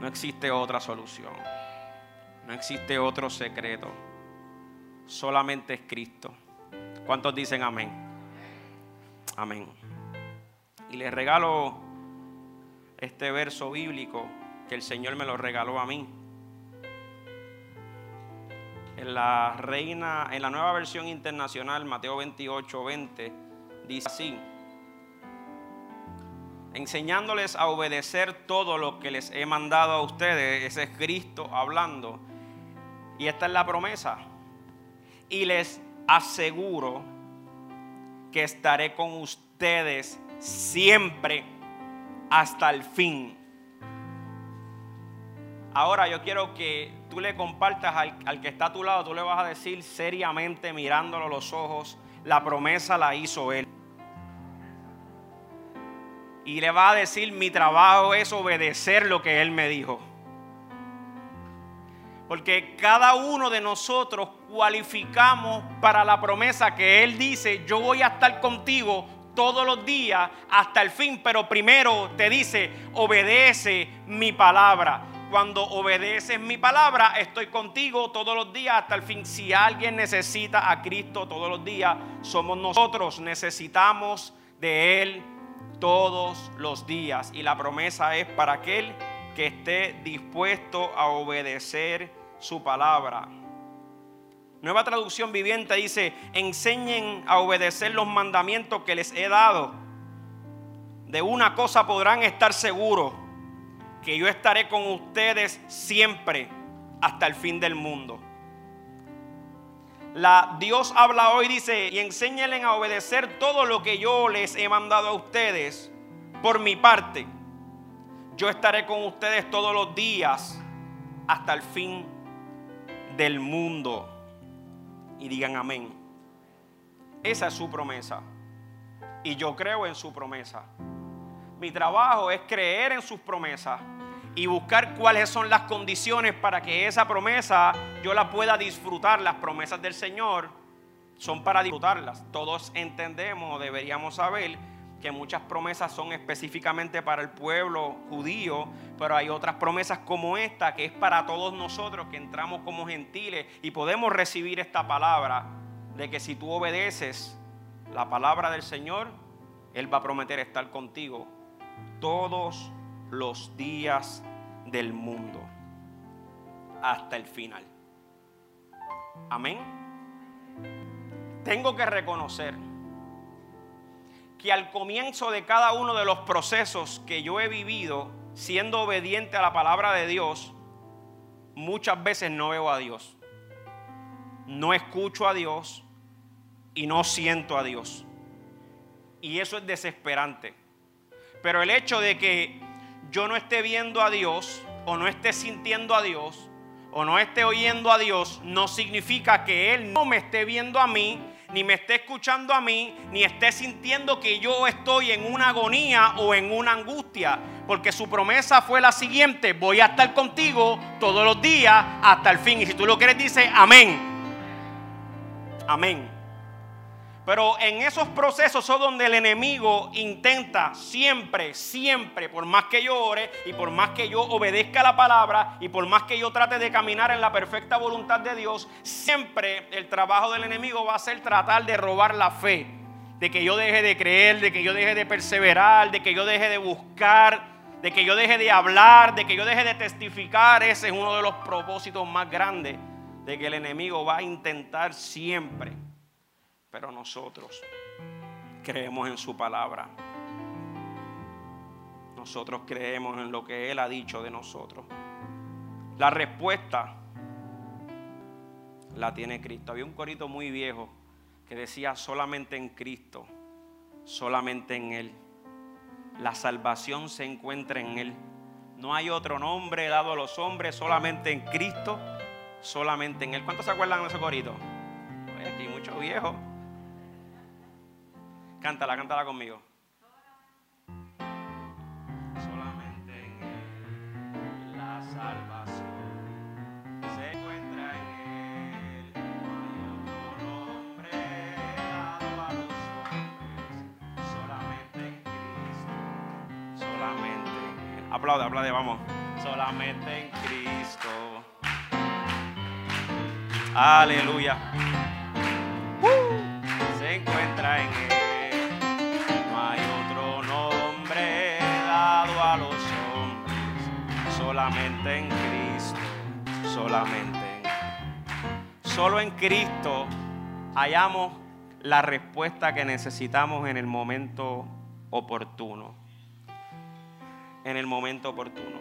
No existe otra solución. No existe otro secreto. Solamente es Cristo. ¿Cuántos dicen amén? Amén. Y les regalo este verso bíblico que el Señor me lo regaló a mí. En la reina, en la nueva versión internacional, Mateo 28, 20, dice así: enseñándoles a obedecer todo lo que les he mandado a ustedes. Ese es Cristo hablando. Y esta es la promesa. Y les aseguro que estaré con ustedes siempre hasta el fin. Ahora yo quiero que tú le compartas al, que está a tu lado, tú le vas a decir seriamente mirándolo a los ojos, la promesa la hizo Él. Y le va a decir, mi trabajo es obedecer lo que Él me dijo. Porque cada uno de nosotros cualificamos para la promesa que Él dice, yo voy a estar contigo todos los días hasta el fin, pero primero te dice, obedece mi palabra. Cuando obedeces mi palabra, estoy contigo todos los días hasta el fin. Si alguien necesita a Cristo todos los días, somos nosotros. Necesitamos de Él todos los días. Y la promesa es para aquel que esté dispuesto a obedecer su palabra. Nueva traducción viviente dice, enseñen a obedecer los mandamientos que les he dado. De una cosa podrán estar seguros, que yo estaré con ustedes siempre hasta el fin del mundo. La Dios habla hoy, dice, y enséñenle a obedecer todo lo que yo les he mandado a ustedes por mi parte. Yo estaré con ustedes todos los días hasta el fin del mundo y digan amén. Esa es su promesa. Y yo creo en su promesa. Mi trabajo es creer en sus promesas y buscar cuáles son las condiciones para que esa promesa yo la pueda disfrutar. Las promesas del Señor son para disfrutarlas. Todos entendemos, deberíamos saber que muchas promesas son específicamente para el pueblo judío, pero hay otras promesas como esta que es para todos nosotros que entramos como gentiles y podemos recibir esta palabra de que si tú obedeces la palabra del Señor, Él va a prometer estar contigo todos los días del mundo hasta el final. Amén. Tengo que reconocer que al comienzo de cada uno de los procesos que yo he vivido, siendo obediente a la palabra de Dios, muchas veces no veo a Dios. No escucho a Dios y no siento a Dios. Y eso es desesperante. Pero el hecho de que yo no esté viendo a Dios o no esté sintiendo a Dios o no esté oyendo a Dios, no significa que Él no me esté viendo a mí ni me esté escuchando a mí, ni esté sintiendo que yo estoy en una agonía o en una angustia. Porque su promesa fue la siguiente, voy a estar contigo todos los días hasta el fin. Y si tú lo quieres, dice amén. Amén. Pero en esos procesos son donde el enemigo intenta siempre, siempre, por más que yo ore y por más que yo obedezca la palabra y por más que yo trate de caminar en la perfecta voluntad de Dios, siempre el trabajo del enemigo va a ser tratar de robar la fe, de que yo deje de creer, de que yo deje de perseverar, de que yo deje de buscar, de que yo deje de hablar, de que yo deje de testificar. Ese es uno de los propósitos más grandes de que el enemigo va a intentar siempre pero nosotros creemos en su palabra. Nosotros creemos en lo que Él ha dicho de nosotros. La respuesta la tiene Cristo. Había un corito muy viejo que decía solamente en Cristo, solamente en Él. La salvación se encuentra en Él. No hay otro nombre dado a los hombres, solamente en Cristo, solamente en Él. ¿Cuántos se acuerdan de ese corito? Hay aquí muchos viejos. Cántala, cántala conmigo. Solamente en Él la salvación se encuentra en Él. Hay otro nombre dado a los hombres, solamente en Cristo, solamente en Él. aplaude, aplaude, vamos. Solamente en Cristo. Aleluya. Se encuentra en Él. Solamente en Cristo. Solamente en Solo en Cristo hallamos la respuesta que necesitamos en el momento oportuno. En el momento oportuno.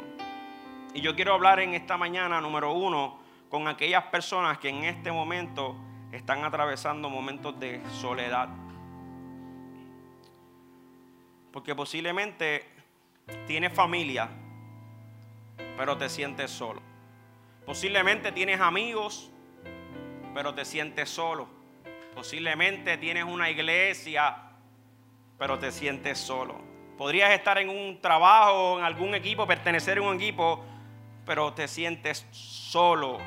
Y yo quiero hablar en esta mañana, número uno, con aquellas personas que en este momento están atravesando momentos de soledad. Porque posiblemente tienes familia, pero te sientes solo. Posiblemente tienes amigos, pero te sientes solo. Posiblemente tienes una iglesia, pero te sientes solo. Podrías estar en un trabajo, en algún equipo, pertenecer a un equipo, pero te sientes solo.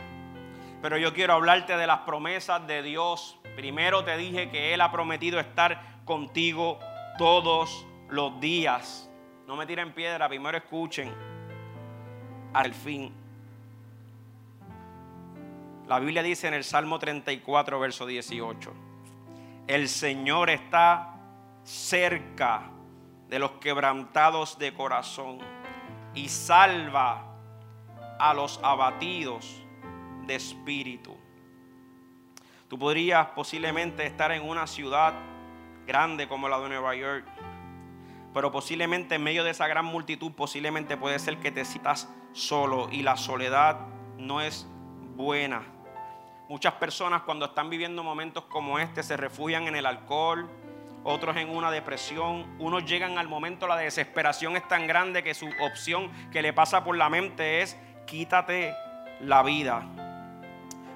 Pero yo quiero hablarte de las promesas de Dios. Primero te dije que Él ha prometido estar contigo todos los días. No me tiren piedra, primero escuchen al fin. La Biblia dice en el Salmo 34, verso 18, el Señor está cerca de los quebrantados de corazón y salva a los abatidos de espíritu. Tú podrías posiblemente estar en una ciudad grande como la de Nueva York, pero posiblemente en medio de esa gran multitud, posiblemente puede ser que te sientas solo y la soledad no es buena. Muchas personas cuando están viviendo momentos como este se refugian en el alcohol, otros en una depresión, unos llegan al momento, la desesperación es tan grande que su opción que le pasa por la mente es quítate la vida.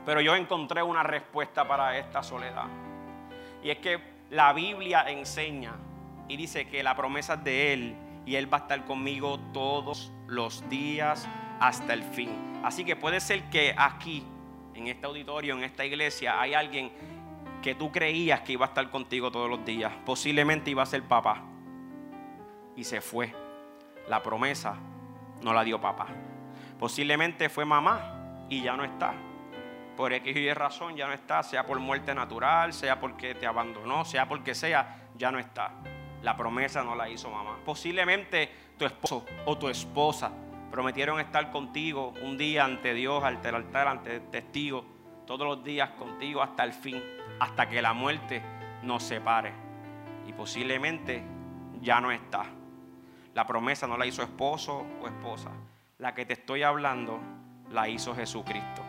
Pero yo encontré una respuesta para esta soledad. Y es que la Biblia enseña y dice que la promesa es de Él y Él va a estar conmigo todos los días hasta el fin. Así que puede ser que aquí, en este auditorio, en esta iglesia, hay alguien que tú creías que iba a estar contigo todos los días. Posiblemente iba a ser papá. Y se fue. La promesa no la dio papá. Posiblemente fue mamá y ya no está por X y razón ya no está, sea por muerte natural, sea porque te abandonó, sea porque sea, ya no está. La promesa no la hizo mamá. Posiblemente tu esposo o tu esposa prometieron estar contigo un día ante Dios, ante el altar, ante el testigo, todos los días contigo hasta el fin, hasta que la muerte nos separe. Y posiblemente ya no está. La promesa no la hizo esposo o esposa. La que te estoy hablando la hizo Jesucristo.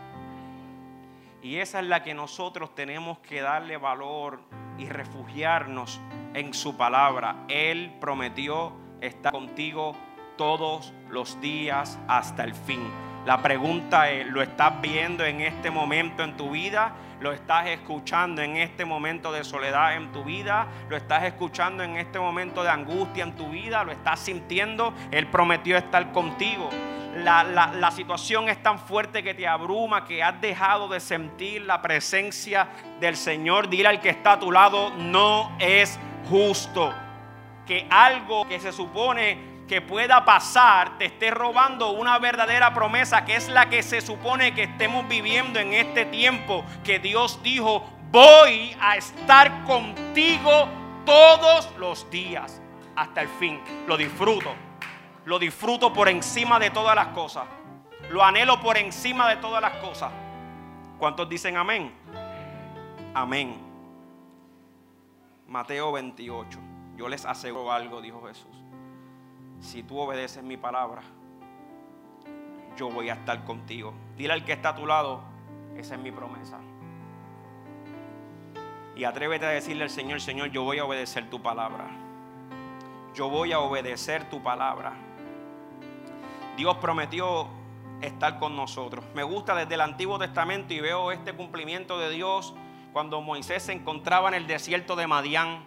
Y esa es la que nosotros tenemos que darle valor y refugiarnos en su palabra. Él prometió estar contigo todos los días hasta el fin. La pregunta es, ¿lo estás viendo en este momento en tu vida? ¿Lo estás escuchando en este momento de soledad en tu vida? ¿Lo estás escuchando en este momento de angustia en tu vida? ¿Lo estás sintiendo? Él prometió estar contigo la, situación es tan fuerte que te abruma, que has dejado de sentir la presencia del Señor, dile al que está a tu lado, no es justo que algo que se supone que pueda pasar te esté robando una verdadera promesa que es la que se supone que estemos viviendo en este tiempo que Dios dijo, voy a estar contigo todos los días hasta el fin. Lo disfruto lo disfruto por encima de todas las cosas. Lo anhelo por encima de todas las cosas. ¿Cuántos dicen amén? Amén. Mateo 28. Yo les aseguro algo, dijo Jesús. Si tú obedeces mi palabra, yo voy a estar contigo. Dile al que está a tu lado, esa es mi promesa. Y atrévete a decirle al Señor, Señor, yo voy a obedecer tu palabra. Yo voy a obedecer tu palabra. Dios prometió estar con nosotros. Me gusta desde el Antiguo Testamento y veo este cumplimiento de Dios cuando Moisés se encontraba en el desierto de Madián,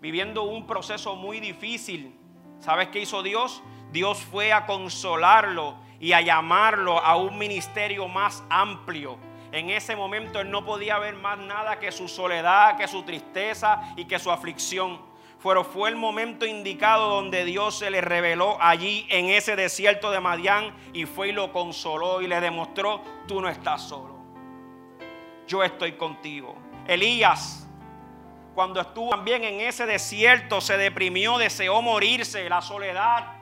viviendo un proceso muy difícil. ¿Sabes qué hizo Dios? Dios fue a consolarlo y a llamarlo a un ministerio más amplio. En ese momento él no podía ver más nada que su soledad, que su tristeza y que su aflicción. Pero fue el momento indicado donde Dios se le reveló allí en ese desierto de Madián y fue y lo consoló y le demostró, tú no estás solo. Yo estoy contigo. Elías, cuando estuvo también en ese desierto, se deprimió, deseó morirse, la soledad.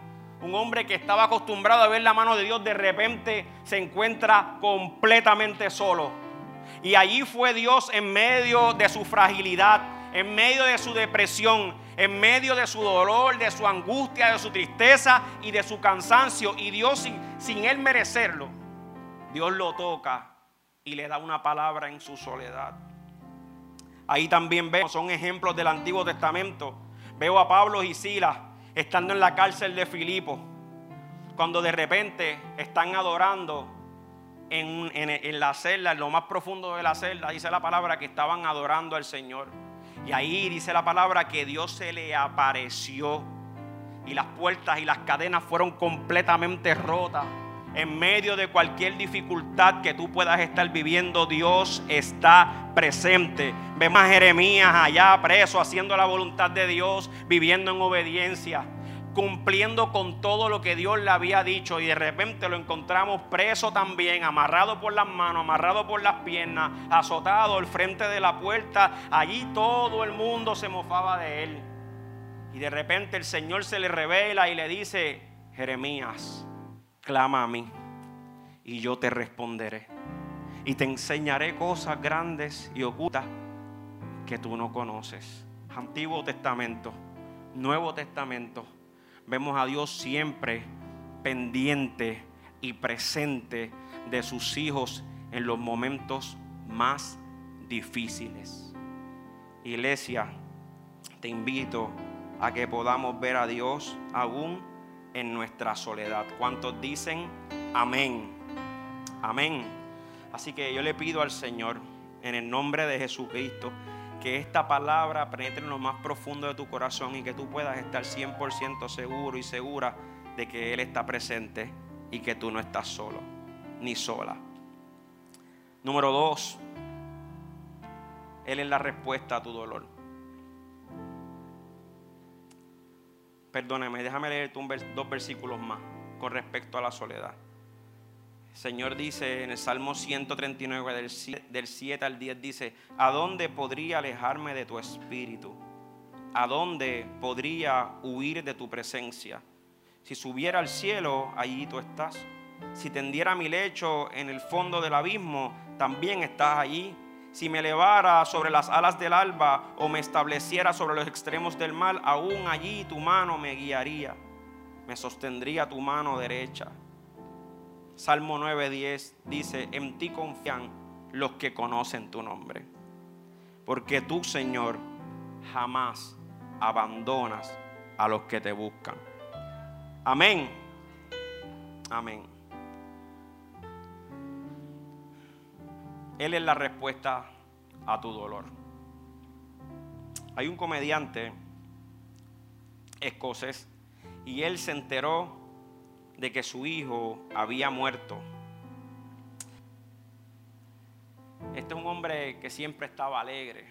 Un hombre que estaba acostumbrado a ver la mano de Dios, de repente se encuentra completamente solo. Y allí fue Dios en medio de su fragilidad, en medio de su depresión, en medio de su dolor, de su angustia, de su tristeza y de su cansancio. Y Dios sin, sin él merecerlo, Dios lo toca y le da una palabra en su soledad. Ahí también vemos, son ejemplos del Antiguo Testamento. Veo a Pablo y Silas estando en la cárcel de Filipo, cuando de repente están adorando en, en, la celda, en lo más profundo de la celda, dice la palabra que estaban adorando al Señor. Y ahí dice la palabra que Dios se le apareció y las puertas y las cadenas fueron completamente rotas. En medio de cualquier dificultad que tú puedas estar viviendo, Dios está presente. Vemos a Jeremías allá preso, haciendo la voluntad de Dios, viviendo en obediencia, cumpliendo con todo lo que Dios le había dicho. Y de repente lo encontramos preso también, amarrado por las manos, amarrado por las piernas, azotado al frente de la puerta. Allí todo el mundo se mofaba de él. Y de repente el Señor se le revela y le dice, Jeremías, clama a mí y yo te responderé. Y te enseñaré cosas grandes y ocultas que tú no conoces. Antiguo Testamento, Nuevo Testamento. Vemos a Dios siempre pendiente y presente de sus hijos en los momentos más difíciles. Iglesia, te invito a que podamos ver a Dios aún en nuestra soledad. ¿Cuántos dicen amén? Amén. Así que yo le pido al Señor, en el nombre de Jesucristo, que esta palabra penetre en lo más profundo de tu corazón y que tú puedas estar 100% seguro y segura de que Él está presente y que tú no estás solo ni sola. Número dos, Él es la respuesta a tu dolor. Perdóname, déjame leerte dos versículos más con respecto a la soledad. Señor dice en el Salmo 139 del, del 7 al 10, dice, ¿a dónde podría alejarme de tu espíritu? ¿A dónde podría huir de tu presencia? Si subiera al cielo, allí tú estás. Si tendiera mi lecho en el fondo del abismo, también estás allí si me elevara sobre las alas del alba o me estableciera sobre los extremos del mal, aún allí tu mano me guiaría, me sostendría tu mano derecha. Salmo 9:10 dice, en ti confían los que conocen tu nombre, porque tú, Señor, jamás abandonas a los que te buscan. Amén. Amén. Él es la respuesta a tu dolor. Hay un comediante escocés y él se enteró de que su hijo había muerto. Este es un hombre que siempre estaba alegre,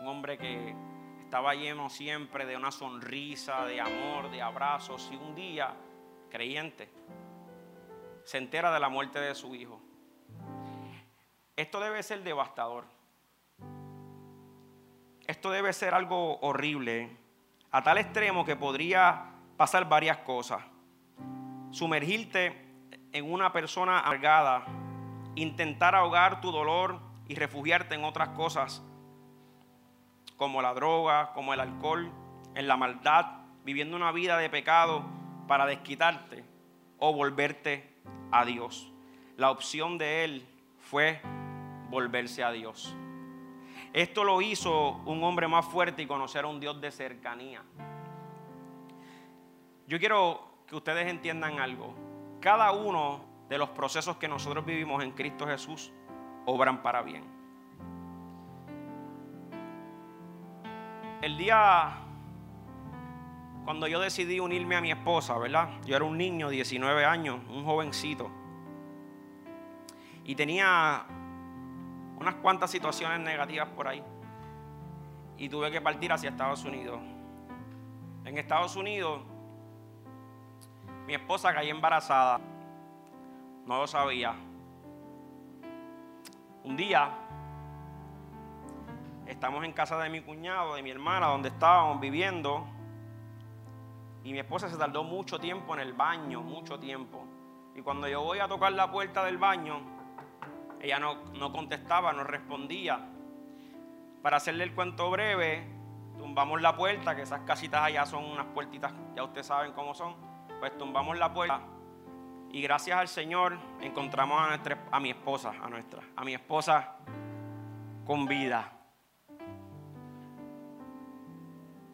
un hombre que estaba lleno siempre de una sonrisa, de amor, de abrazos y un día, creyente, se entera de la muerte de su hijo. Esto debe ser devastador. Esto debe ser algo horrible, a tal extremo que podría pasar varias cosas. Sumergirte en una persona amargada, intentar ahogar tu dolor y refugiarte en otras cosas, como la droga, como el alcohol, en la maldad, viviendo una vida de pecado para desquitarte o volverte a Dios. La opción de Él fue volverse a Dios. Esto lo hizo un hombre más fuerte y conocer a un Dios de cercanía. Yo quiero que ustedes entiendan algo. Cada uno de los procesos que nosotros vivimos en Cristo Jesús obran para bien. El día cuando yo decidí unirme a mi esposa, ¿verdad? Yo era un niño, 19 años, un jovencito. Y tenía unas cuantas situaciones negativas por ahí. Y tuve que partir hacia Estados Unidos. en Estados Unidos, mi esposa cayó embarazada. No lo sabía. Un día estamos en casa de mi cuñado, de mi hermana, donde estábamos viviendo. Y mi esposa se tardó mucho tiempo en el baño, mucho tiempo. Y cuando yo voy a tocar la puerta del baño, ella no, no contestaba, no respondía. Para hacerle el cuento breve, tumbamos la puerta, que esas casitas allá son unas puertitas, ya ustedes saben cómo son. Pues tumbamos la puerta y gracias al Señor encontramos a, nuestra, a mi esposa, a nuestra, a mi esposa con vida.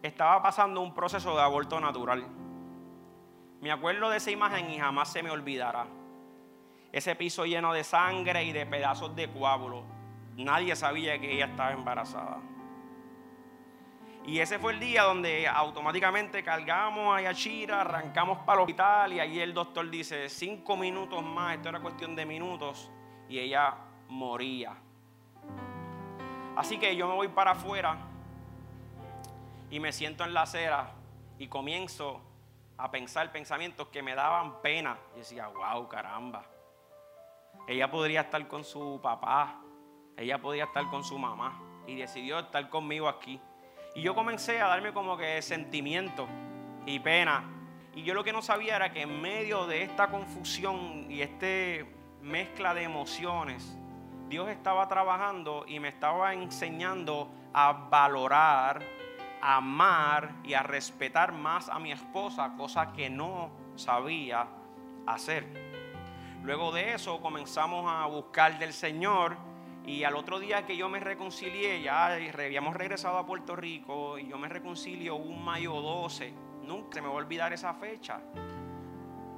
Estaba pasando un proceso de aborto natural. Me acuerdo de esa imagen y jamás se me olvidará. Ese piso lleno de sangre y de pedazos de coágulo. Nadie sabía que ella estaba embarazada. Y ese fue el día donde automáticamente cargamos a Yachira, arrancamos para el hospital y ahí el doctor dice, cinco minutos más, esto era cuestión de minutos, y ella moría. Así que yo me voy para afuera y me siento en la acera y comienzo a pensar pensamientos que me daban pena. Y decía, wow, caramba. Ella podría estar con su papá, ella podría estar con su mamá y decidió estar conmigo aquí. Y yo comencé a darme como que sentimiento y pena. Y yo lo que no sabía era que en medio de esta confusión y esta mezcla de emociones, Dios estaba trabajando y me estaba enseñando a valorar, a amar y a respetar más a mi esposa, cosa que no sabía hacer. Luego de eso comenzamos a buscar del Señor y al otro día que yo me reconcilié, ya habíamos regresado a Puerto Rico y yo me reconcilio un mayo 12. Nunca se me va a olvidar esa fecha.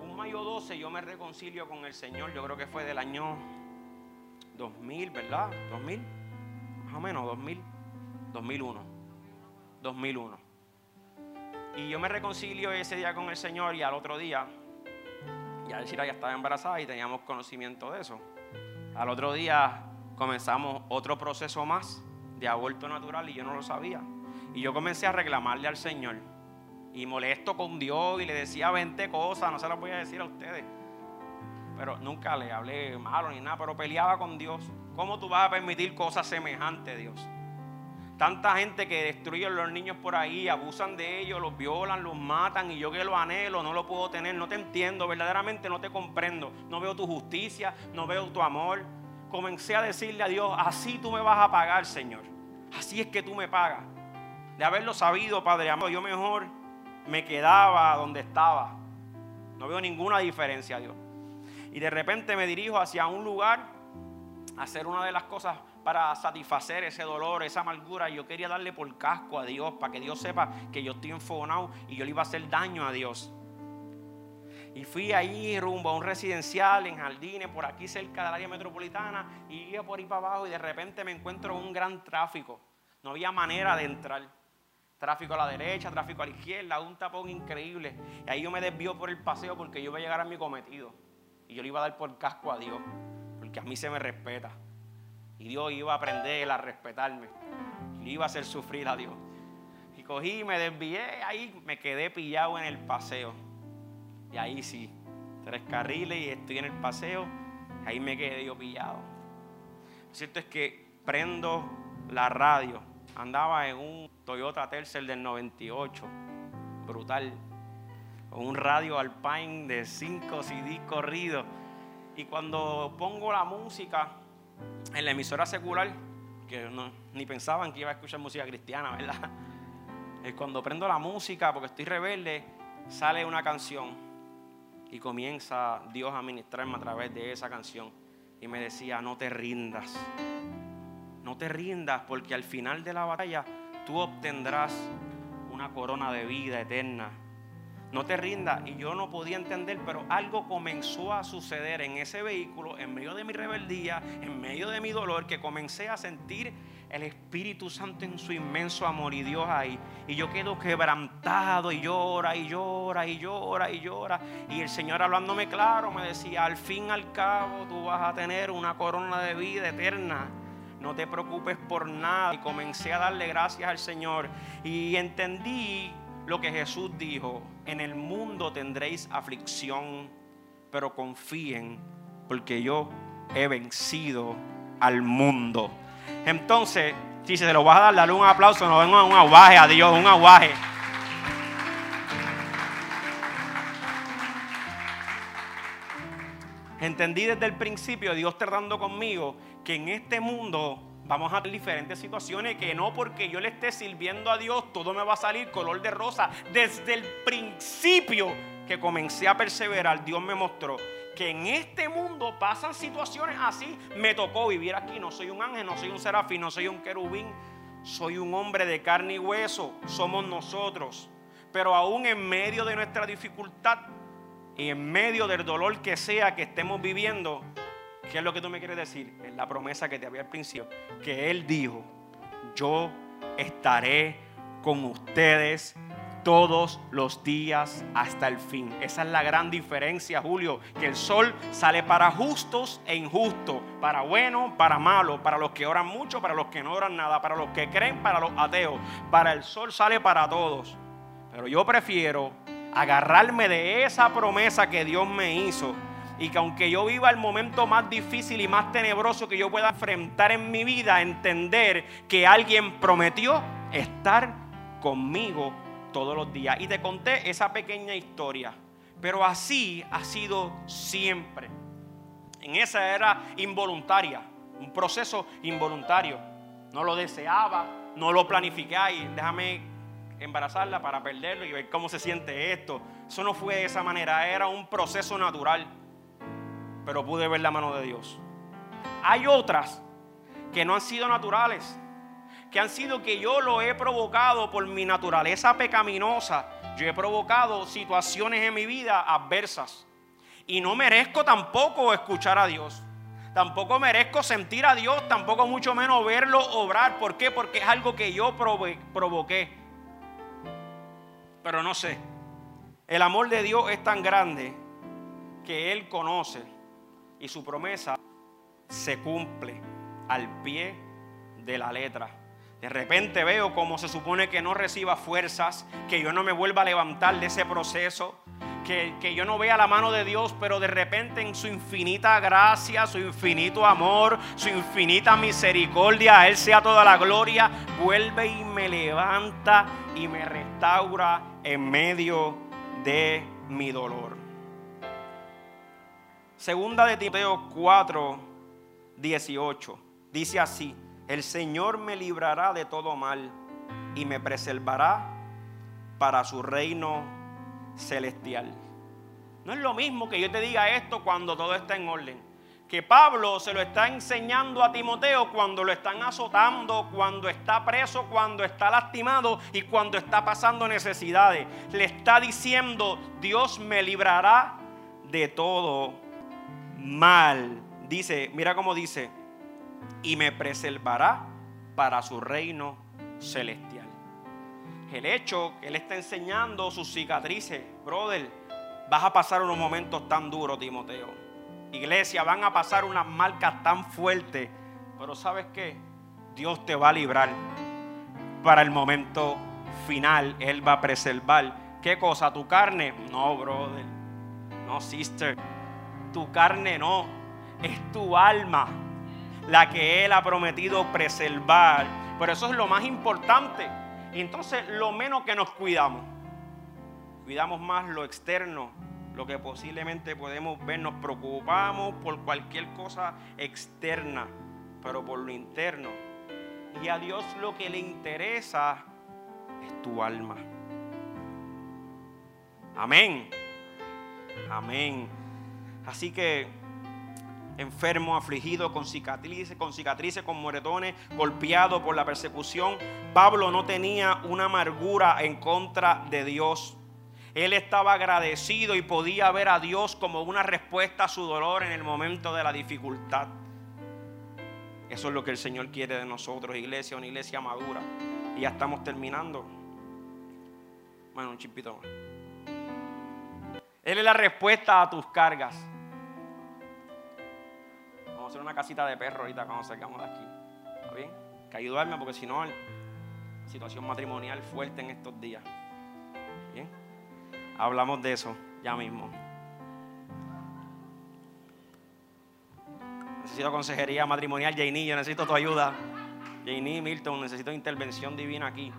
Un mayo 12 yo me reconcilio con el Señor. Yo creo que fue del año 2000, ¿verdad? 2000, más o menos 2000, 2001. 2001. Y yo me reconcilio ese día con el Señor y al otro día, ya decir, ya estaba embarazada y teníamos conocimiento de eso. Al otro día comenzamos otro proceso más de aborto natural y yo no lo sabía. Y yo comencé a reclamarle al Señor. Y molesto con Dios y le decía 20 cosas, no se las voy a decir a ustedes. Pero nunca le hablé malo ni nada, pero peleaba con Dios. ¿Cómo tú vas a permitir cosas semejantes, Dios? Tanta gente que destruye a los niños por ahí, abusan de ellos, los violan, los matan y yo que lo anhelo, no lo puedo tener, no te entiendo, verdaderamente no te comprendo, no veo tu justicia, no veo tu amor comencé a decirle a Dios, así tú me vas a pagar, Señor. Así es que tú me pagas. De haberlo sabido, Padre amado, yo mejor me quedaba donde estaba. No veo ninguna diferencia, Dios. Y de repente me dirijo hacia un lugar a hacer una de las cosas para satisfacer ese dolor, esa amargura. Yo quería darle por casco a Dios para que Dios sepa que yo estoy enfogonado y yo le iba a hacer daño a Dios. Y fui ahí rumbo a un residencial en Jardines, por aquí cerca del área metropolitana, y iba por ahí para abajo y de repente me encuentro un gran tráfico. No había manera de entrar. Tráfico a la derecha, tráfico a la izquierda, un tapón increíble. Y ahí yo me desvío por el paseo porque yo iba a llegar a mi cometido. Y yo le iba a dar por casco a Dios, porque a mí se me respeta. Y Dios iba a aprender a respetarme. Y iba a hacer sufrir a Dios. Y cogí, me desvié, ahí me quedé pillado en el paseo. Y ahí sí, tres carriles y estoy en el paseo, ahí me quedé yo pillado. Lo cierto es que prendo la radio. Andaba en un Toyota Tercel del 98, brutal, con un radio Alpine de 5 CD corridos. Y cuando pongo la música en la emisora secular, que no, ni pensaban que iba a escuchar música cristiana, ¿verdad? Cuando prendo la música, porque estoy rebelde, sale una canción y comienza Dios a ministrarme a través de esa canción. Y me decía, no te rindas. No te rindas porque al final de la batalla tú obtendrás una corona de vida eterna. No te rindas. Y yo no podía entender, pero algo comenzó a suceder en ese vehículo, en medio de mi rebeldía, en medio de mi dolor, que comencé a sentir el Espíritu Santo en su inmenso amor y Dios ahí. Y yo quedo quebrantado y llora y llora y llora y llora. Y el Señor hablándome claro me decía, al fin al cabo tú vas a tener una corona de vida eterna. No te preocupes por nada. Y comencé a darle gracias al Señor. Y entendí lo que Jesús dijo, en el mundo tendréis aflicción, pero confíen porque yo he vencido al mundo. Entonces, si se lo vas a dar, dale un aplauso, no venga un aguaje a Dios, un aguaje. Entendí desde el principio, Dios tratando conmigo, que en este mundo vamos a tener diferentes situaciones que no porque yo le esté sirviendo a Dios todo me va a salir color de rosa. Desde el principio que comencé a perseverar, Dios me mostró que en este mundo pasan situaciones así. Me tocó vivir aquí. No soy un ángel, no soy un serafín, no soy un querubín. Soy un hombre de carne y hueso. Somos nosotros. Pero aún en medio de nuestra dificultad, y en medio del dolor que sea que estemos viviendo, ¿qué es lo que tú me quieres decir? Es la promesa que te había al principio, que Él dijo, yo estaré con ustedes todos los días hasta el fin. Esa es la gran diferencia, Julio, que el sol sale para justos e injustos, para bueno, para malo, para los que oran mucho, para los que no oran nada, para los que creen, para los ateos. Para el sol sale para todos. Pero yo prefiero agarrarme de esa promesa que Dios me hizo y que aunque yo viva el momento más difícil y más tenebroso que yo pueda enfrentar en mi vida, entender que alguien prometió estar conmigo todos los días. Y te conté esa pequeña historia, pero así ha sido siempre. En esa era involuntaria, un proceso involuntario. No lo deseaba, no lo planifiqué y déjame embarazarla para perderlo y ver cómo se siente esto. Eso no fue de esa manera, era un proceso natural. Pero pude ver la mano de Dios. Hay otras que no han sido naturales, que han sido que yo lo he provocado por mi naturaleza pecaminosa. Yo he provocado situaciones en mi vida adversas. Y no merezco tampoco escuchar a Dios. Tampoco merezco sentir a Dios, tampoco mucho menos verlo obrar. ¿Por qué? Porque es algo que yo provoqué pero no sé. El amor de Dios es tan grande que Él conoce y su promesa se cumple al pie de la letra. De repente veo como se supone que no reciba fuerzas, que yo no me vuelva a levantar de ese proceso, que, yo no vea la mano de Dios, pero de repente en su infinita gracia, su infinito amor, su infinita misericordia, a Él sea toda la gloria, vuelve y me levanta y me restaura en medio de mi dolor. Segunda de Timoteo 4, 18. Dice así, el Señor me librará de todo mal y me preservará para su reino celestial. No es lo mismo que yo te diga esto cuando todo está en orden. Que Pablo se lo está enseñando a Timoteo cuando lo están azotando, cuando está preso, cuando está lastimado y cuando está pasando necesidades. Le está diciendo, Dios me librará de todo mal. Dice, mira cómo dice, y me preservará para su reino celestial el hecho que Él está enseñando sus cicatrices, brother, vas a pasar unos momentos tan duros, Timoteo. Iglesia, van a pasar unas marcas tan fuertes, pero ¿sabes qué? Dios te va a librar para el momento final. Él va a preservar. ¿Qué cosa? ¿Tu carne? No, brother. No, sister. Tu carne no. Es tu alma la que Él ha prometido preservar. Pero eso es lo más importante. Y entonces lo menos que nos cuidamos, cuidamos más lo externo, lo que posiblemente podemos ver, nos preocupamos por cualquier cosa externa, pero por lo interno. Y a Dios lo que le interesa es tu alma. Amén. Amén. Así que enfermo, afligido, con cicatrices, con cicatrices, con moretones, golpeado por la persecución. Pablo no tenía una amargura en contra de Dios. Él estaba agradecido y podía ver a Dios como una respuesta a su dolor en el momento de la dificultad. Eso es lo que el Señor quiere de nosotros, iglesia, una iglesia madura. Y ya estamos terminando. Bueno, un chipito más. Él es la respuesta a tus cargas hacer una casita de perro ahorita cuando salgamos de aquí. ¿Está bien? Que ayudarme porque si no, situación matrimonial fuerte en estos días. Hablamos de eso ya mismo. Necesito consejería matrimonial, Janie, yo necesito tu ayuda. Janie, Milton, necesito intervención divina aquí.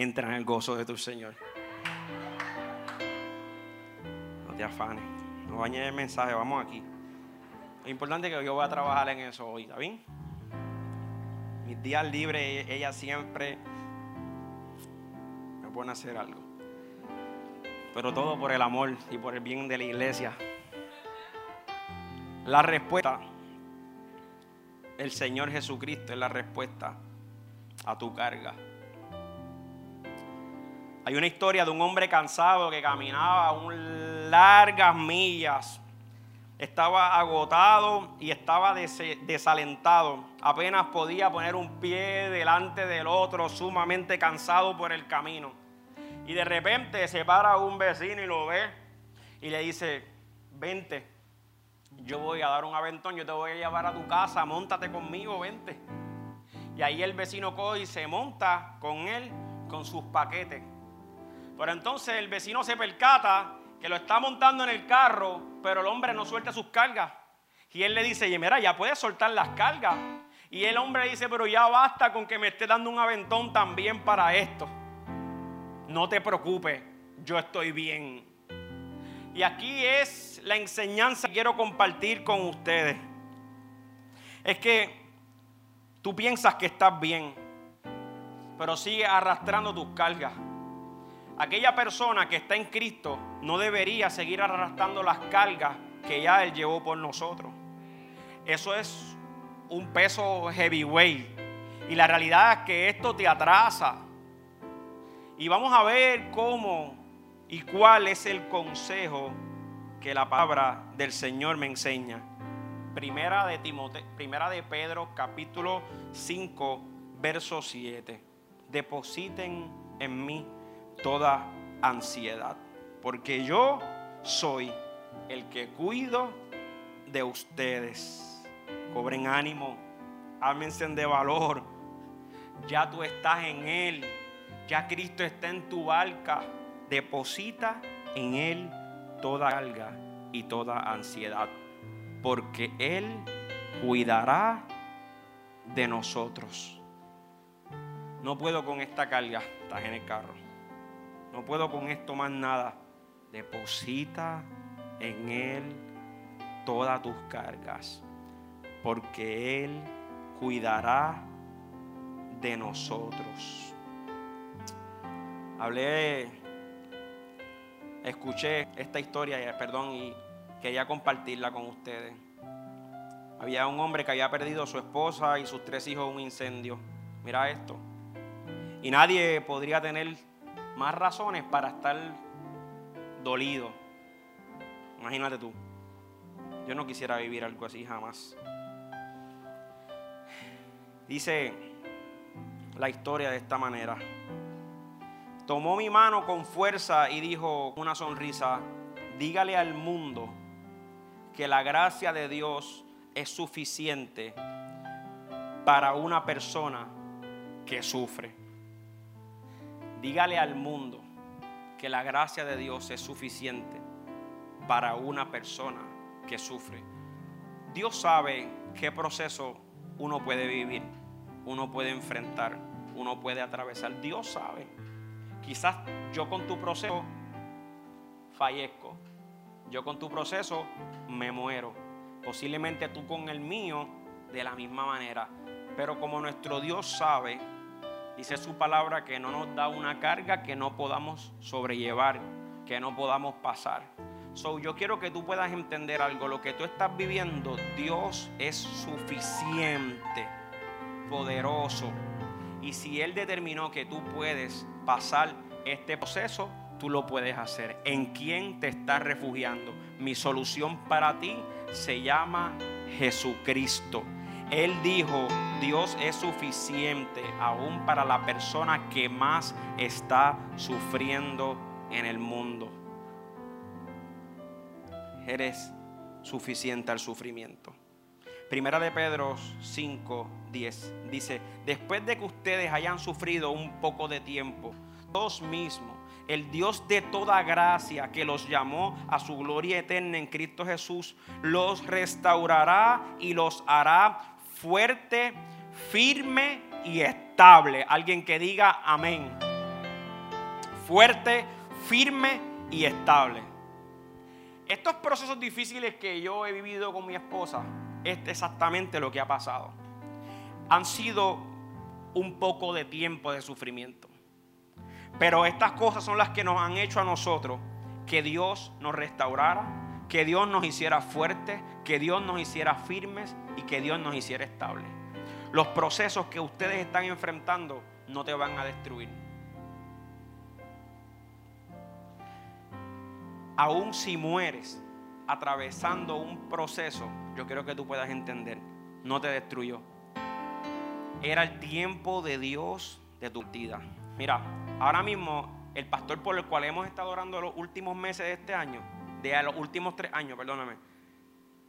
Entra en el gozo de tu Señor. No te afanes. No bañes el mensaje, vamos aquí. Lo importante es que yo voy a trabajar en eso hoy, ¿está bien? Mis días libres, ella siempre me pone a hacer algo. Pero todo por el amor y por el bien de la iglesia. La respuesta, el Señor Jesucristo es la respuesta a tu carga. Hay una historia de un hombre cansado que caminaba un largas millas. Estaba agotado y estaba desalentado. Apenas podía poner un pie delante del otro, sumamente cansado por el camino. Y de repente se para un vecino y lo ve y le dice, vente, yo voy a dar un aventón, yo te voy a llevar a tu casa, montate conmigo, vente. Y ahí el vecino coge y se monta con él, con sus paquetes. Pero entonces el vecino se percata que lo está montando en el carro, pero el hombre no suelta sus cargas. Y él le dice, y mira, ya puedes soltar las cargas. Y el hombre dice, pero ya basta con que me esté dando un aventón también para esto. No te preocupes, yo estoy bien. Y aquí es la enseñanza que quiero compartir con ustedes. Es que tú piensas que estás bien, pero sigue arrastrando tus cargas aquella persona que está en Cristo no debería seguir arrastrando las cargas que ya Él llevó por nosotros. Eso es un peso heavyweight. Y la realidad es que esto te atrasa. Y vamos a ver cómo y cuál es el consejo que la palabra del Señor me enseña. Primera de Timoteo, primera de Pedro, capítulo 5, verso 7. Depositen en mí toda ansiedad, porque yo soy el que cuido de ustedes. Cobren ánimo, ámense de valor. Ya tú estás en Él, ya Cristo está en tu barca. Deposita en Él toda carga y toda ansiedad, porque Él cuidará de nosotros. No puedo con esta carga, estás en el carro no puedo con esto más nada. Deposita en Él todas tus cargas, porque Él cuidará de nosotros. Hablé, escuché esta historia, perdón, y quería compartirla con ustedes. Había un hombre que había perdido a su esposa y sus tres hijos en un incendio. Mira esto. Y nadie podría tener más razones para estar dolido. Imagínate tú. Yo no quisiera vivir algo así jamás. Dice la historia de esta manera. Tomó mi mano con fuerza y dijo una sonrisa, dígale al mundo que la gracia de Dios es suficiente para una persona que sufre. Dígale al mundo que la gracia de Dios es suficiente para una persona que sufre. Dios sabe qué proceso uno puede vivir, uno puede enfrentar, uno puede atravesar. Dios sabe. Quizás yo con tu proceso fallezco. Yo con tu proceso me muero. Posiblemente tú con el mío de la misma manera. Pero como nuestro Dios sabe Dice su palabra que no nos da una carga que no podamos sobrellevar, que no podamos pasar. So, yo quiero que tú puedas entender algo. Lo que tú estás viviendo, Dios es suficiente, poderoso. Y si Él determinó que tú puedes pasar este proceso, tú lo puedes hacer. ¿En quién te estás refugiando? Mi solución para ti se llama Jesucristo. Él dijo, Dios es suficiente aún para la persona que más está sufriendo en el mundo. Eres suficiente al sufrimiento. Primera de Pedro 5, 10 dice, después de que ustedes hayan sufrido un poco de tiempo, Dios mismo, el Dios de toda gracia que los llamó a su gloria eterna en Cristo Jesús, los restaurará y los hará fuerte, firme y estable. Alguien que diga amén. Fuerte, firme y estable. Estos procesos difíciles que yo he vivido con mi esposa, es exactamente lo que ha pasado. Han sido un poco de tiempo de sufrimiento. Pero estas cosas son las que nos han hecho a nosotros que Dios nos restaurara, que Dios nos hiciera fuertes, que Dios nos hiciera firmes y que Dios nos hiciera estables. Los procesos que ustedes están enfrentando no te van a destruir. Aún si mueres atravesando un proceso, yo quiero que tú puedas entender, no te destruyó. Era el tiempo de Dios de tu vida. Mira, ahora mismo el pastor por el cual hemos estado orando los últimos meses de este año, de los últimos tres años, perdóname,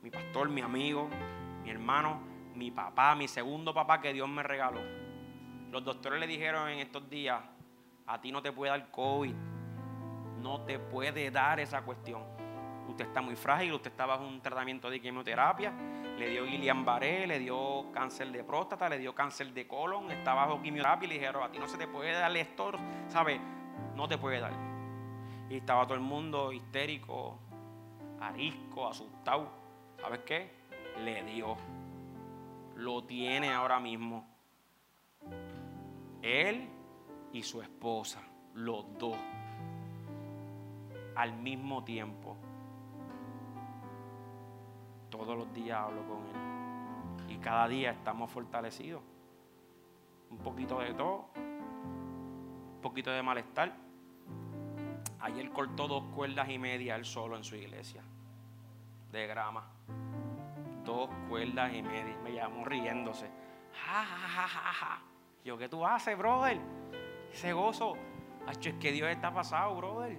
mi pastor, mi amigo, mi hermano, mi papá, mi segundo papá que Dios me regaló. Los doctores le dijeron en estos días, a ti no te puede dar COVID, no te puede dar esa cuestión. Usted está muy frágil, usted está bajo un tratamiento de quimioterapia, le dio Guillain-Barré, le dio cáncer de próstata, le dio cáncer de colon, está bajo quimioterapia y le dijeron, a ti no se te puede dar esto, ¿sabes? No te puede dar. Y estaba todo el mundo histérico, arisco, asustado. ¿Sabes qué? Le dio lo tiene ahora mismo. Él y su esposa, los dos, al mismo tiempo. Todos los días hablo con Él. Y cada día estamos fortalecidos. Un poquito de todo. Un poquito de malestar. Ayer cortó dos cuerdas y media él solo en su iglesia. De grama dos cuerdas y media. Me llamó riéndose. Ja, ja, ja, ja, Yo, ¿qué tú haces, brother? Ese gozo. es que Dios está pasado, brother.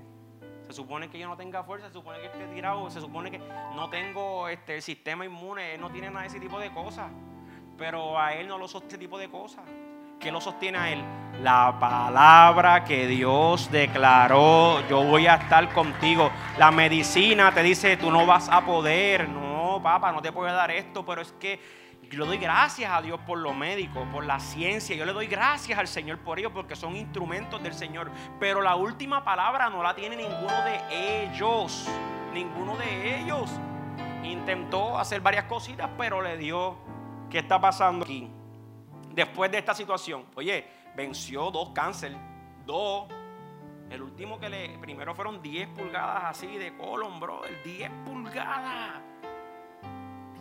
Se supone que yo no tenga fuerza, se supone que esté tirado, se supone que no tengo este, el sistema inmune, él no tiene nada de ese tipo de cosas. Pero a él no lo sostiene ese tipo de cosas. ¿Qué lo sostiene a él? La palabra que Dios declaró, yo voy a estar contigo. La medicina te dice, tú no vas a poder, no papá, no te puedo dar esto, pero es que yo doy gracias a Dios por lo médico, por la ciencia. Yo le doy gracias al Señor por ello, porque son instrumentos del Señor. Pero la última palabra no la tiene ninguno de ellos. Ninguno de ellos. Intentó hacer varias cositas, pero le dio. ¿Qué está pasando aquí? Después de esta situación, oye, venció dos cánceres, dos. El último que le, primero fueron 10 pulgadas así de colon, bro, el 10 pulgadas.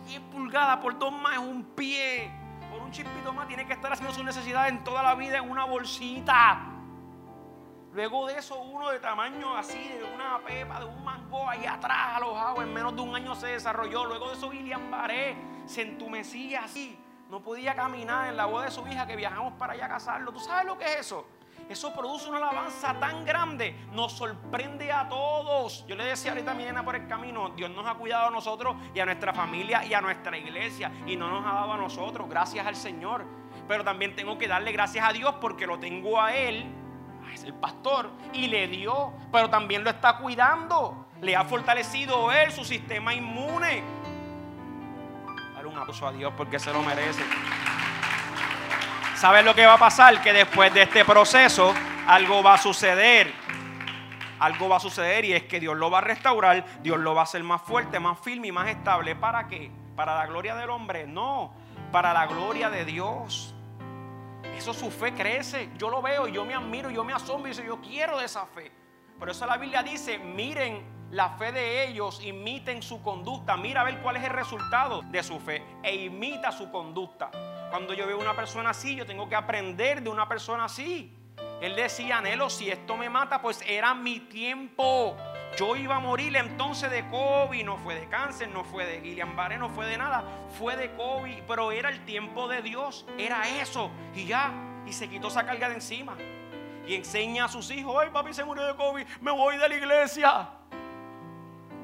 10 pulgadas por dos más es un pie. Por un chispito más tiene que estar haciendo sus necesidades en toda la vida en una bolsita. Luego de eso, uno de tamaño así, de una pepa, de un mango ahí atrás, alojado, en menos de un año se desarrolló. Luego de eso, William Baré se entumecía así. No podía caminar en la boda de su hija que viajamos para allá a casarlo. ¿Tú sabes lo que es eso? Eso produce una alabanza tan grande, nos sorprende a todos. Yo le decía ahorita a mi nena por el camino, Dios nos ha cuidado a nosotros y a nuestra familia y a nuestra iglesia y no nos ha dado a nosotros, gracias al Señor. Pero también tengo que darle gracias a Dios porque lo tengo a Él, es el pastor, y le dio, pero también lo está cuidando. Le ha fortalecido Él su sistema inmune. Un aplauso a Dios porque se lo merece. ¿Sabes lo que va a pasar? Que después de este proceso algo va a suceder. Algo va a suceder y es que Dios lo va a restaurar, Dios lo va a hacer más fuerte, más firme y más estable. ¿Para qué? ¿Para la gloria del hombre? No, para la gloria de Dios. Eso su fe crece. Yo lo veo yo me admiro, yo me asombro y yo quiero de esa fe. Por eso la Biblia dice, miren la fe de ellos, imiten su conducta. Mira a ver cuál es el resultado de su fe e imita su conducta. Cuando yo veo una persona así, yo tengo que aprender de una persona así. Él decía, Anhelo, si esto me mata, pues era mi tiempo. Yo iba a morir entonces de COVID, no fue de cáncer, no fue de Guillain-Barré, no fue de nada, fue de COVID, pero era el tiempo de Dios, era eso, y ya, y se quitó esa carga de encima. Y enseña a sus hijos, ay papi se murió de COVID, me voy de la iglesia,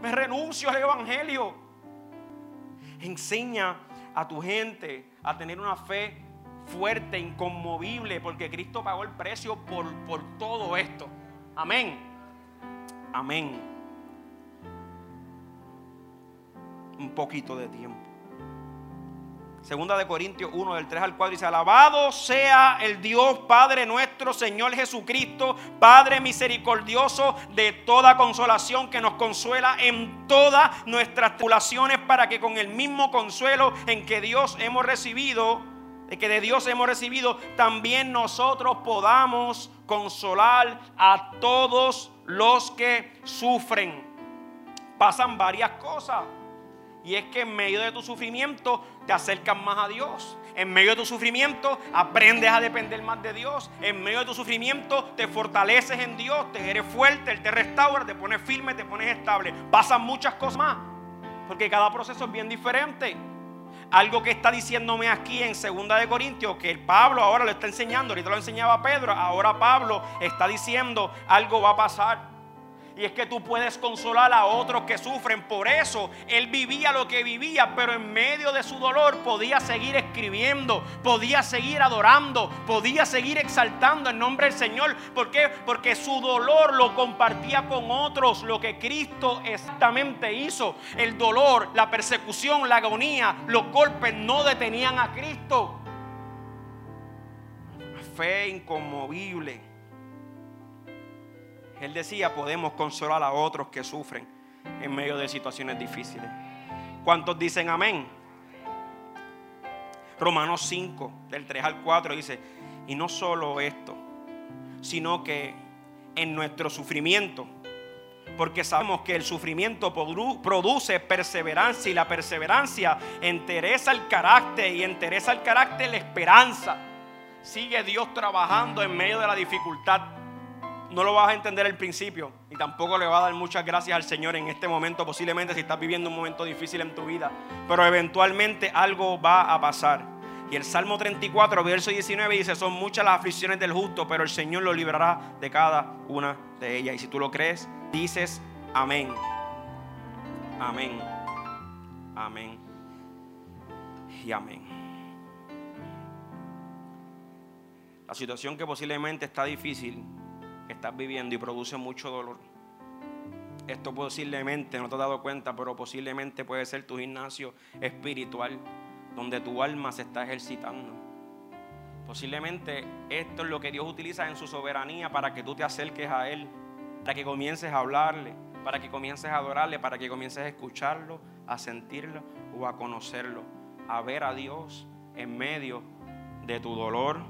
me renuncio al evangelio. Enseña a tu gente a tener una fe fuerte, inconmovible, porque Cristo pagó el precio por, por todo esto. Amén. Amén. Un poquito de tiempo. Segunda de Corintios 1 del 3 al 4 dice, alabado sea el Dios Padre nuestro, Señor Jesucristo, Padre misericordioso de toda consolación que nos consuela en todas nuestras tribulaciones para que con el mismo consuelo en que Dios hemos recibido, que de Dios hemos recibido, también nosotros podamos consolar a todos los que sufren. Pasan varias cosas. Y es que en medio de tu sufrimiento te acercas más a Dios. En medio de tu sufrimiento aprendes a depender más de Dios. En medio de tu sufrimiento te fortaleces en Dios, te eres fuerte, Él te restaura, te pones firme, te pones estable. Pasan muchas cosas más. Porque cada proceso es bien diferente. Algo que está diciéndome aquí en 2 de Corintios, que Pablo ahora lo está enseñando, ahorita lo enseñaba Pedro, ahora Pablo está diciendo algo va a pasar. Y es que tú puedes consolar a otros que sufren. Por eso él vivía lo que vivía, pero en medio de su dolor podía seguir escribiendo, podía seguir adorando, podía seguir exaltando el nombre del Señor. ¿Por qué? Porque su dolor lo compartía con otros, lo que Cristo exactamente hizo. El dolor, la persecución, la agonía, los golpes no detenían a Cristo. Fe inconmovible él decía, podemos consolar a otros que sufren en medio de situaciones difíciles. ¿Cuántos dicen amén? Romanos 5, del 3 al 4 dice, y no solo esto, sino que en nuestro sufrimiento, porque sabemos que el sufrimiento produce perseverancia y la perseverancia entereza el carácter y entereza el carácter la esperanza. Sigue Dios trabajando en medio de la dificultad no lo vas a entender al principio y tampoco le vas a dar muchas gracias al Señor en este momento, posiblemente si estás viviendo un momento difícil en tu vida, pero eventualmente algo va a pasar. Y el Salmo 34, verso 19 dice, son muchas las aflicciones del justo, pero el Señor lo librará de cada una de ellas. Y si tú lo crees, dices amén. Amén. Amén. Y amén. La situación que posiblemente está difícil estás viviendo y produce mucho dolor. Esto posiblemente, no te has dado cuenta, pero posiblemente puede ser tu gimnasio espiritual, donde tu alma se está ejercitando. Posiblemente esto es lo que Dios utiliza en su soberanía para que tú te acerques a Él, para que comiences a hablarle, para que comiences a adorarle, para que comiences a escucharlo, a sentirlo o a conocerlo, a ver a Dios en medio de tu dolor,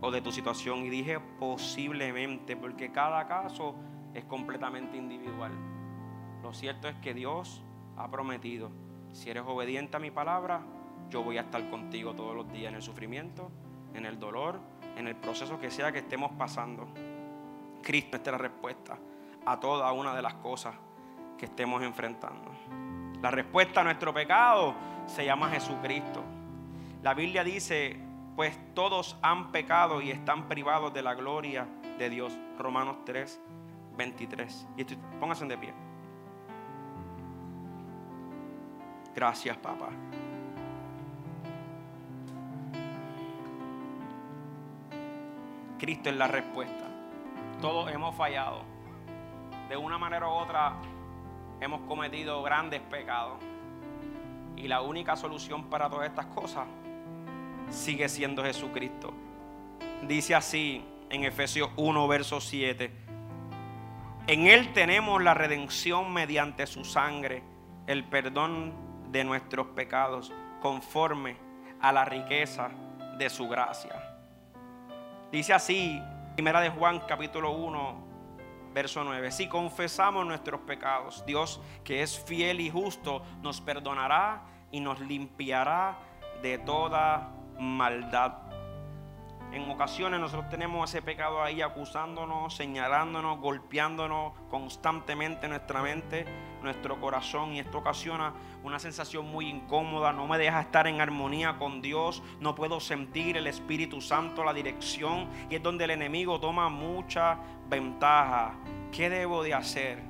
o de tu situación. Y dije posiblemente, porque cada caso es completamente individual. Lo cierto es que Dios ha prometido, si eres obediente a mi palabra, yo voy a estar contigo todos los días en el sufrimiento, en el dolor, en el proceso que sea que estemos pasando. Cristo es la respuesta a toda una de las cosas que estemos enfrentando. La respuesta a nuestro pecado se llama Jesucristo. La Biblia dice pues todos han pecado y están privados de la gloria de Dios. Romanos 3, 23. Y pónganse de pie. Gracias, papá. Cristo es la respuesta. Todos hemos fallado. De una manera u otra hemos cometido grandes pecados. Y la única solución para todas estas cosas sigue siendo Jesucristo. Dice así en Efesios 1, verso 7. En Él tenemos la redención mediante su sangre, el perdón de nuestros pecados, conforme a la riqueza de su gracia. Dice así, primera de Juan capítulo 1, verso 9. Si confesamos nuestros pecados, Dios que es fiel y justo, nos perdonará y nos limpiará de toda maldad. En ocasiones nosotros tenemos ese pecado ahí acusándonos, señalándonos, golpeándonos constantemente nuestra mente, nuestro corazón y esto ocasiona una sensación muy incómoda, no me deja estar en armonía con Dios, no puedo sentir el Espíritu Santo, la dirección y es donde el enemigo toma mucha ventaja. ¿Qué debo de hacer?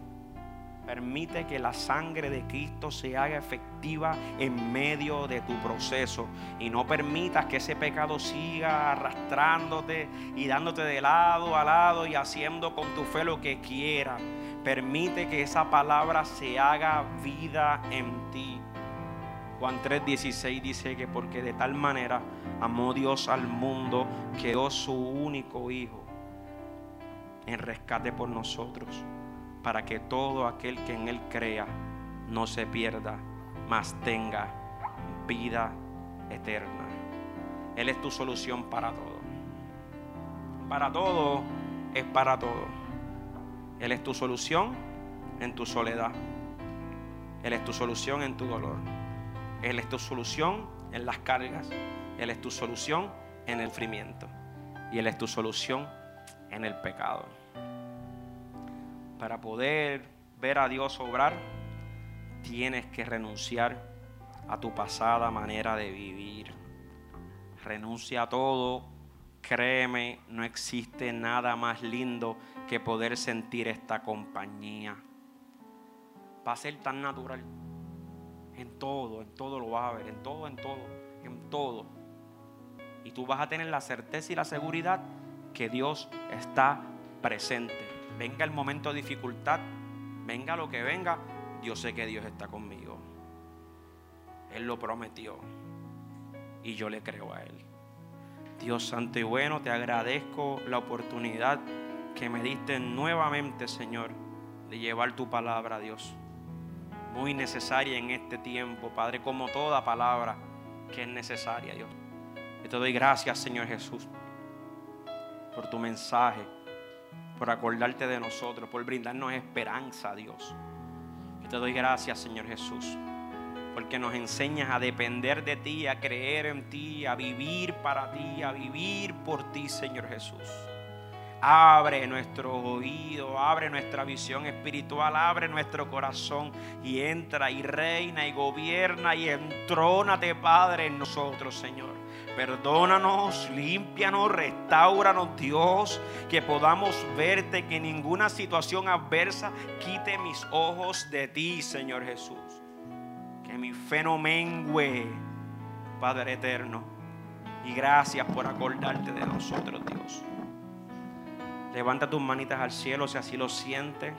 Permite que la sangre de Cristo se haga efectiva en medio de tu proceso. Y no permitas que ese pecado siga arrastrándote y dándote de lado a lado y haciendo con tu fe lo que quiera. Permite que esa palabra se haga vida en ti. Juan 3:16 dice que porque de tal manera amó Dios al mundo que dio su único Hijo en rescate por nosotros, para que todo aquel que en Él crea no se pierda, mas tenga vida eterna. Él es tu solución para todo. Para todo es para todo. Él es tu solución en tu soledad. Él es tu solución en tu dolor. Él es tu solución en las cargas. Él es tu solución en el sufrimiento. Y Él es tu solución en el pecado. Para poder ver a Dios obrar, tienes que renunciar a tu pasada manera de vivir. Renuncia a todo. Créeme, no existe nada más lindo que poder sentir esta compañía. Va a ser tan natural. En todo, en todo lo vas a ver, en todo, en todo, en todo. Y tú vas a tener la certeza y la seguridad que Dios está presente. Venga el momento de dificultad, venga lo que venga, yo sé que Dios está conmigo. Él lo prometió y yo le creo a Él. Dios santo y bueno, te agradezco la oportunidad que me diste nuevamente, Señor, de llevar tu palabra, Dios. Muy necesaria en este tiempo, Padre, como toda palabra que es necesaria, Dios. Yo te doy gracias, Señor Jesús, por tu mensaje, por acordarte de nosotros, por brindarnos esperanza, Dios. Yo te doy gracias, Señor Jesús, porque nos enseñas a depender de ti, a creer en ti, a vivir para ti, a vivir por ti, Señor Jesús. Abre nuestro oído, abre nuestra visión espiritual, abre nuestro corazón y entra y reina y gobierna y entrónate, Padre, en nosotros, Señor. Perdónanos, límpianos, restauranos, Dios, que podamos verte, que ninguna situación adversa quite mis ojos de ti, Señor Jesús. Que mi fe no mengue, Padre eterno. Y gracias por acordarte de nosotros, Dios. Levanta tus manitas al cielo si así lo sientes.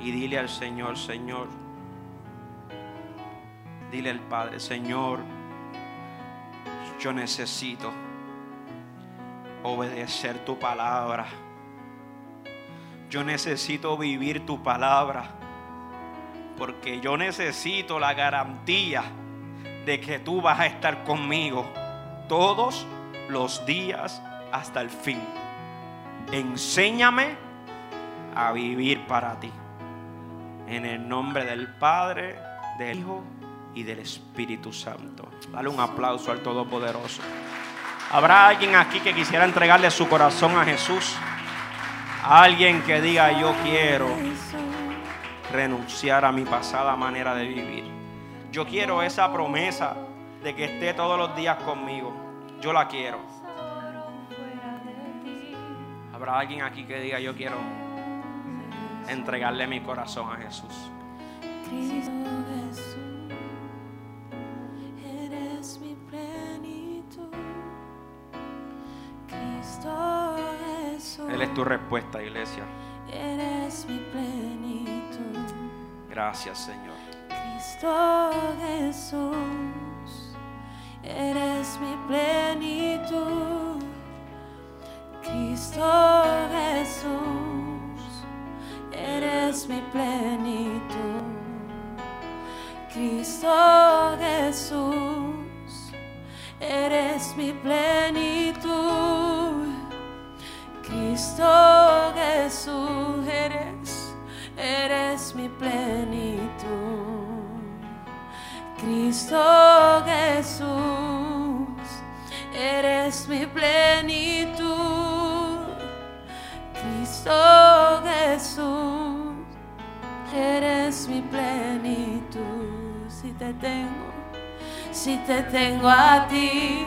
Y dile al Señor, Señor. Dile al Padre, Señor, yo necesito obedecer tu palabra. Yo necesito vivir tu palabra. Porque yo necesito la garantía de que tú vas a estar conmigo todos los días hasta el fin. Enséñame a vivir para ti. En el nombre del Padre, del Hijo y del Espíritu Santo. Dale un aplauso al Todopoderoso. ¿Habrá alguien aquí que quisiera entregarle su corazón a Jesús? Alguien que diga yo quiero renunciar a mi pasada manera de vivir. Yo quiero esa promesa de que esté todos los días conmigo. Yo la quiero. Habrá alguien aquí que diga yo quiero entregarle mi corazón a Jesús. Mi plenitud. Cristo Jesús, Él es tu respuesta, iglesia. eres mi plenitud. Gracias, Señor. Cristo Jesús, eres mi plenitud. Cristo Jesús, eres mi plenitud. Eres mi plenitud. Cristo Jesús, eres, eres mi plenitud. Cristo Jesús, eres mi plenitud. Cristo Jesús, eres mi plenitud. Si te tengo, si te tengo a ti,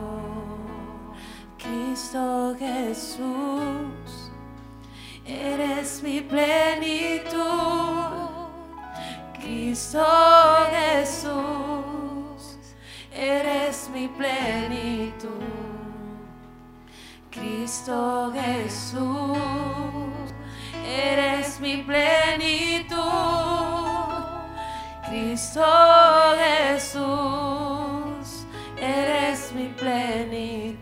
Cristo Jesús, eres mi plenitud. Cristo Jesús, eres mi plenitud. Cristo Jesús, eres mi plenitud. Cristo Jesús, eres mi plenitud.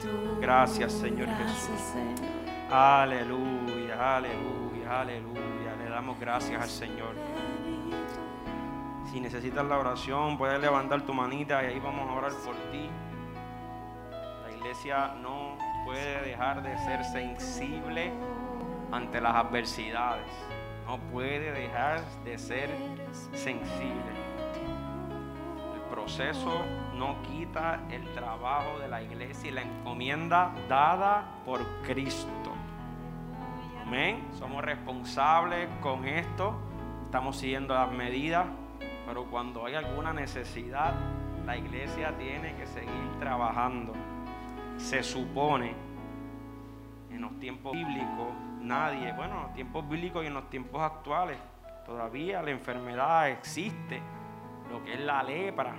Gracias, Señor Gracias, Jesús. Señor. Aleluya, aleluya, aleluya. Le damos gracias al Señor. Si necesitas la oración, puedes levantar tu manita y ahí vamos a orar por ti. La iglesia no puede dejar de ser sensible ante las adversidades. No puede dejar de ser sensible. No quita el trabajo de la iglesia y la encomienda dada por Cristo. Amén. Somos responsables con esto. Estamos siguiendo las medidas. Pero cuando hay alguna necesidad, la iglesia tiene que seguir trabajando. Se supone en los tiempos bíblicos, nadie, bueno, en los tiempos bíblicos y en los tiempos actuales, todavía la enfermedad existe, lo que es la lepra.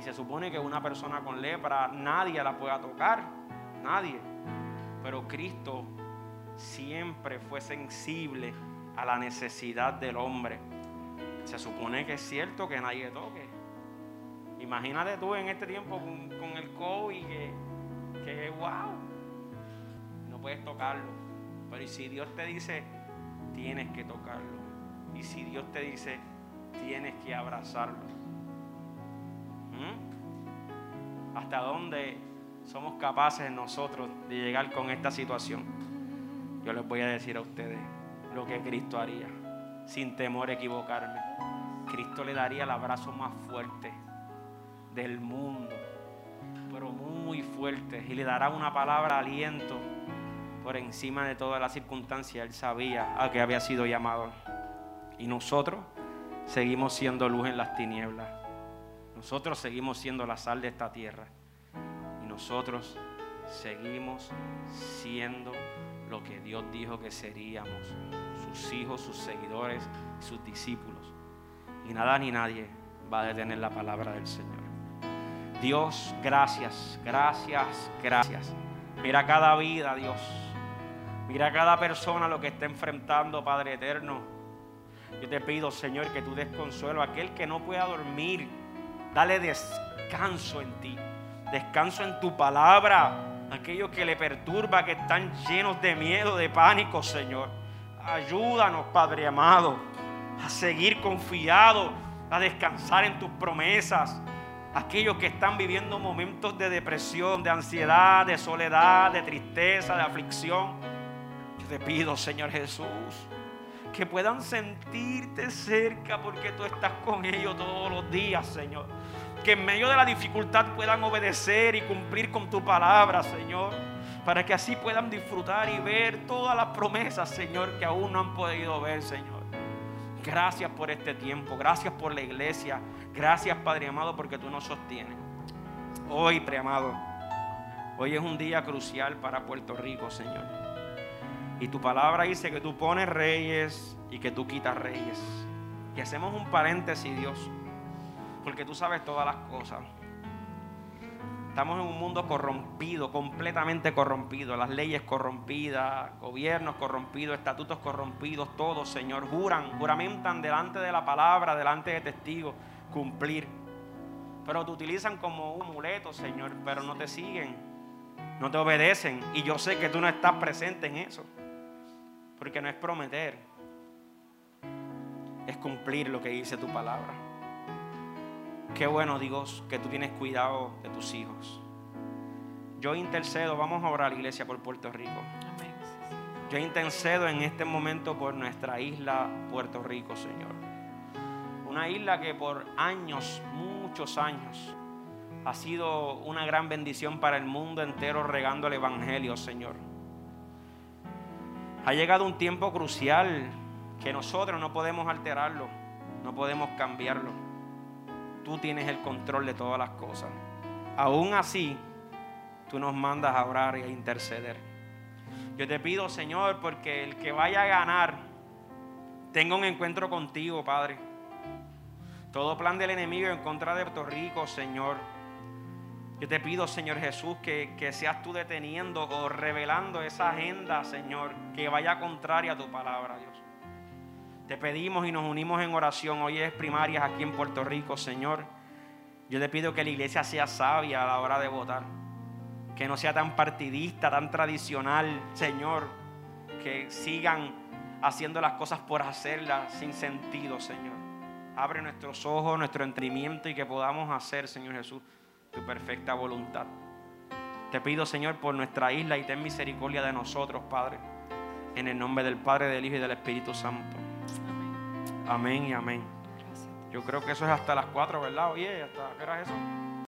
Y se supone que una persona con lepra nadie la pueda tocar, nadie. Pero Cristo siempre fue sensible a la necesidad del hombre. Se supone que es cierto que nadie toque. Imagínate tú en este tiempo con, el COVID que, que wow, no puedes tocarlo. Pero ¿y si Dios te dice, tienes que tocarlo? Y si Dios te dice, tienes que abrazarlo. ¿Hasta dónde somos capaces nosotros de llegar con esta situación? Yo les voy a decir a ustedes lo que Cristo haría, sin temor a equivocarme. Cristo le daría el abrazo más fuerte del mundo, pero muy fuerte, y le dará una palabra aliento por encima de todas las circunstancias. Él sabía a qué había sido llamado. Y nosotros seguimos siendo luz en las tinieblas. Nosotros seguimos siendo la sal de esta tierra. Y nosotros seguimos siendo lo que Dios dijo que seríamos. Sus hijos, sus seguidores, sus discípulos. Y nada ni nadie va a detener la palabra del Señor. Dios, gracias, gracias, gracias. Mira cada vida, Dios. Mira cada persona lo que está enfrentando, Padre eterno. Yo te pido, Señor, que tú des consuelo a aquel que no pueda dormir. Dale descanso en ti. Descanso en tu palabra. Aquellos que le perturba, que están llenos de miedo, de pánico, Señor. Ayúdanos, Padre amado, a seguir confiados, a descansar en tus promesas. Aquellos que están viviendo momentos de depresión, de ansiedad, de soledad, de tristeza, de aflicción. Yo te pido, Señor Jesús, que puedan sentirte cerca porque tú estás con ellos todos los días, Señor. Que en medio de la dificultad puedan obedecer y cumplir con tu palabra, Señor. Para que así puedan disfrutar y ver todas las promesas, Señor, que aún no han podido ver, Señor. Gracias por este tiempo. Gracias por la iglesia. Gracias, Padre amado, porque tú nos sostienes. Hoy, preamado, hoy es un día crucial para Puerto Rico, Señor. Y tu palabra dice que tú pones reyes y que tú quitas reyes. Y hacemos un paréntesis, Dios, porque tú sabes todas las cosas. Estamos en un mundo corrompido, completamente corrompido. Las leyes corrompidas, gobiernos corrompidos, estatutos corrompidos, todos, Señor, juran, juramentan delante de la palabra, delante de testigos, cumplir. Pero te utilizan como un amuleto, Señor, pero no te siguen, no te obedecen. Y yo sé que tú no estás presente en eso. Porque no es prometer, es cumplir lo que dice tu palabra. Qué bueno, Dios, que tú tienes cuidado de tus hijos. Yo intercedo, vamos a orar, iglesia, por Puerto Rico. Yo intercedo en este momento por nuestra isla Puerto Rico, Señor. Una isla que por años, muchos años, ha sido una gran bendición para el mundo entero regando el Evangelio, Señor. Ha llegado un tiempo crucial que nosotros no podemos alterarlo, no podemos cambiarlo tú tienes el control de todas las cosas. Aún así, tú nos mandas a orar y a interceder. Yo te pido, Señor, porque el que vaya a ganar tenga un encuentro contigo, Padre. Todo plan del enemigo en contra de Puerto Rico, Señor. Yo te pido, Señor Jesús, que, que seas tú deteniendo o revelando esa agenda, Señor, que vaya contraria a tu palabra, Dios. Te pedimos y nos unimos en oración. Hoy es primarias aquí en Puerto Rico, Señor. Yo te pido que la iglesia sea sabia a la hora de votar. Que no sea tan partidista, tan tradicional, Señor. Que sigan haciendo las cosas por hacerlas sin sentido, Señor. Abre nuestros ojos, nuestro entendimiento y que podamos hacer, Señor Jesús, tu perfecta voluntad. Te pido, Señor, por nuestra isla y ten misericordia de nosotros, Padre. En el nombre del Padre, del Hijo y del Espíritu Santo. Amén y amén. Yo creo que eso es hasta las 4, ¿verdad? Oye, ¿hasta qué hora es eso?